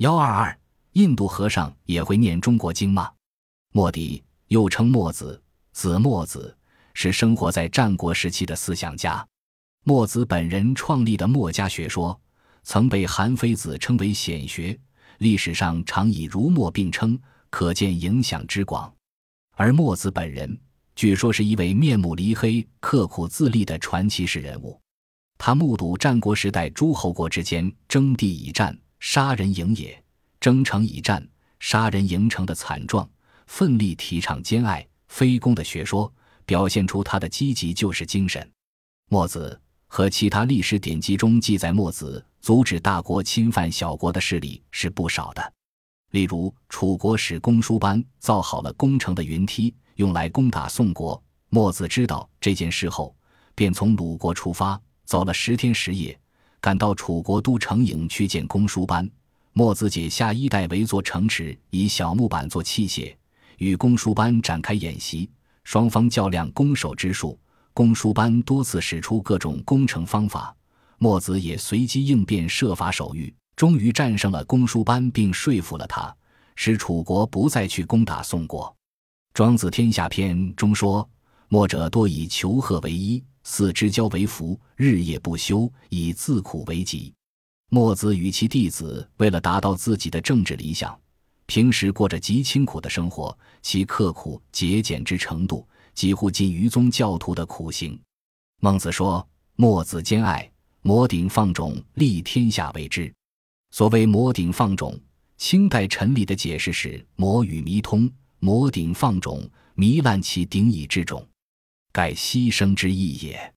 幺二二，印度和尚也会念中国经吗？墨翟又称墨子，子墨子是生活在战国时期的思想家。墨子本人创立的墨家学说，曾被韩非子称为显学，历史上常以儒墨并称，可见影响之广。而墨子本人，据说是一位面目黧黑、刻苦自立的传奇式人物。他目睹战国时代诸侯国之间争地以战、杀人营也，征城以战、杀人营城的惨状，奋力提倡兼爱非攻的学说，表现出他的积极救世精神。墨子和其他历史典籍中记载墨子阻止大国侵犯小国的事例是不少的，例如楚国使公输班造好了攻城的云梯，用来攻打宋国。墨子知道这件事后，便从鲁国出发。走了十天十夜，赶到楚国都城郢去见公输班。墨子解下衣带围作城池，以小木板做器械，与公输班展开演习。双方较量攻守之术。公输班多次使出各种攻城方法，墨子也随机应变，设法守御，终于战胜了公输班，并说服了他，使楚国不再去攻打宋国。《庄子·天下篇》中说：“墨者多以求和为衣。”四之交为福，日夜不休，以自苦为己。墨子与其弟子为了达到自己的政治理想，平时过着极清苦的生活，其刻苦节俭之程度几乎近于宗教徒的苦行。孟子说：“墨子兼爱，摩顶放踵，立天下为之。”所谓“摩顶放踵”，清代陈理的解释是：“摩与弥通，摩顶放踵，糜烂其顶以之踵。”盖牺牲之意也。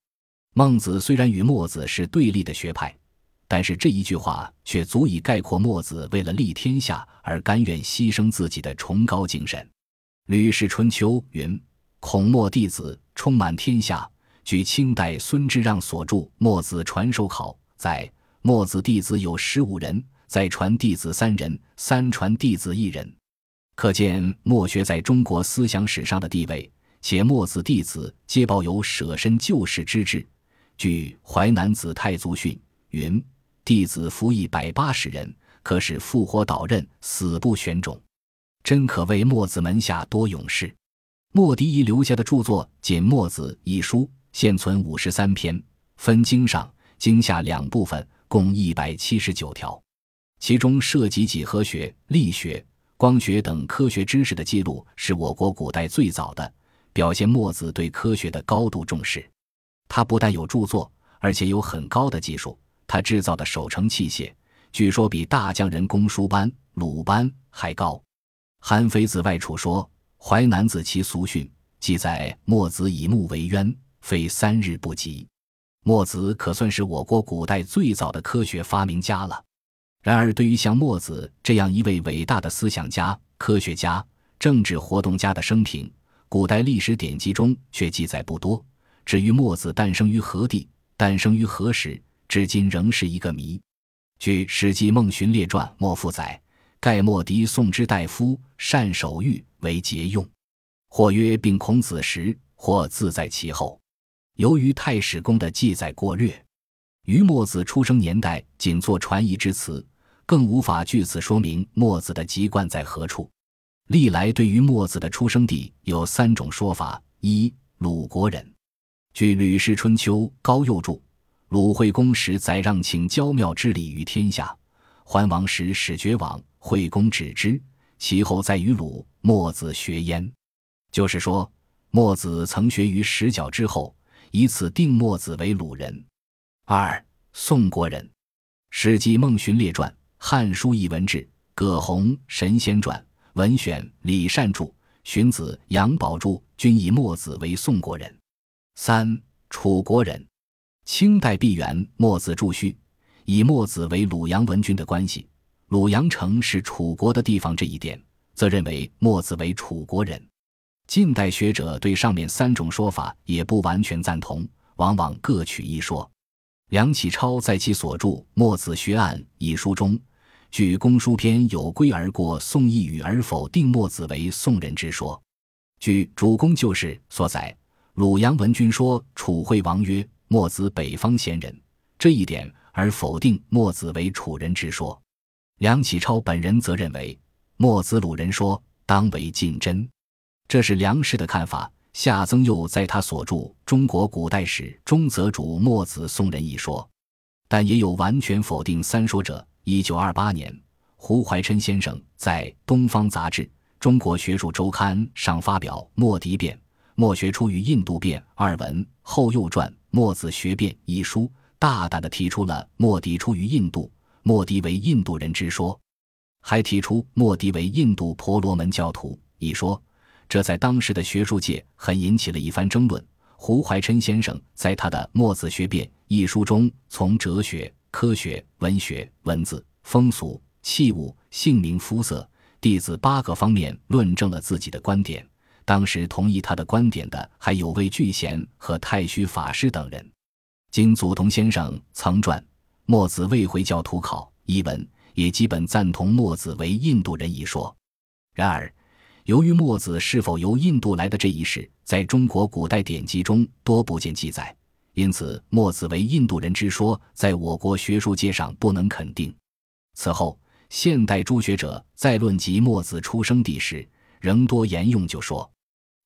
孟子虽然与墨子是对立的学派，但是这一句话却足以概括墨子为了立天下而甘愿牺牲自己的崇高精神。《吕氏春秋》云：“孔墨弟子充满天下。”据清代孙之让所著《墨子传授考》在墨子弟子有十五人，再传弟子三人，三传弟子一人，可见墨学在中国思想史上的地位。且墨子弟子皆抱有舍身救世之志。据《淮南子·太祖训》云：“弟子服役百八十人，可使复活导刃，死不选种。”真可谓墨子门下多勇士。墨翟遗留下的著作《仅墨子》一书，现存五十三篇，分经上、经下两部分，共一百七十九条。其中涉及几何学、力学、光学等科学知识的记录，是我国古代最早的。表现墨子对科学的高度重视，他不但有著作，而且有很高的技术。他制造的守城器械，据说比大匠人公输班、鲁班还高。韩非子外储说，《淮南子·其俗训》记载墨子以木为渊，非三日不及。墨子可算是我国古代最早的科学发明家了。然而，对于像墨子这样一位伟大的思想家、科学家、政治活动家的生平，古代历史典籍中却记载不多。至于墨子诞生于何地、诞生于何时，至今仍是一个谜。据《史记·孟荀列传》墨父载，盖墨翟宋之大夫，善守御，为节用。或曰并孔子时，或自在其后。由于太史公的记载过略，于墨子出生年代仅作传译之词，更无法据此说明墨子的籍贯在何处。历来对于墨子的出生地有三种说法：一、鲁国人。据《吕氏春秋》高诱注，鲁惠公时宰让请郊庙之礼于天下，桓王时始绝往，惠公止之，其后再与鲁墨子学焉。就是说，墨子曾学于石角之后，以此定墨子为鲁人。二、宋国人。《史记·孟荀列传》《汉书·艺文志》《葛洪《神仙传》。文选李善注，荀子、杨宝注均以墨子为宋国人。三楚国人，清代毕沅墨子注序，以墨子为鲁阳文君的关系，鲁阳城是楚国的地方这一点，则认为墨子为楚国人。近代学者对上面三种说法也不完全赞同，往往各取一说。梁启超在其所著《墨子学案》一书中。据公输篇有归而过宋义语而否定墨子为宋人之说，据主公旧事所载，鲁阳文君说楚惠王曰：“墨子北方贤人。”这一点而否定墨子为楚人之说。梁启超本人则认为，墨子鲁人说当为近真，这是梁氏的看法。夏曾佑在他所著《中国古代史》中则主墨子宋人一说，但也有完全否定三说者。一九二八年，胡怀琛先生在《东方杂志·中国学术周刊》上发表《墨翟变》。墨学出于印度变二文后又传《墨子学变》一书，大胆地提出了墨翟出于印度，墨翟为印度人之说，还提出墨翟为印度婆罗门教徒一说。这在当时的学术界很引起了一番争论。胡怀琛先生在他的《墨子学变》一书中，从哲学、科学、文学、文字、风俗、器物、姓名、肤色、弟子八个方面论证了自己的观点。当时同意他的观点的还有魏巨贤和太虚法师等人。经祖同先生曾撰《墨子未回教徒考》一文，也基本赞同墨子为印度人一说。然而，由于墨子是否由印度来的这一事，在中国古代典籍中多不见记载，因此墨子为印度人之说，在我国学术界上不能肯定。此后，现代诸学者在论及墨子出生地时，仍多沿用就说。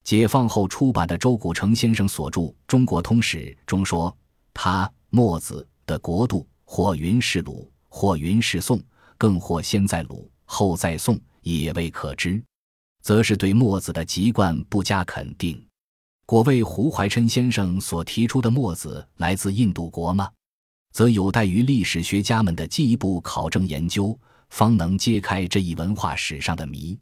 解放后出版的周古成先生所著《中国通史》中说，他墨子的国度，或云是鲁，或云是宋，更或先在鲁，后在宋，也未可知，则是对墨子的籍贯不加肯定。果为胡怀琛先生所提出的墨子来自印度国吗？则有待于历史学家们的进一步考证研究，方能揭开这一文化史上的谜。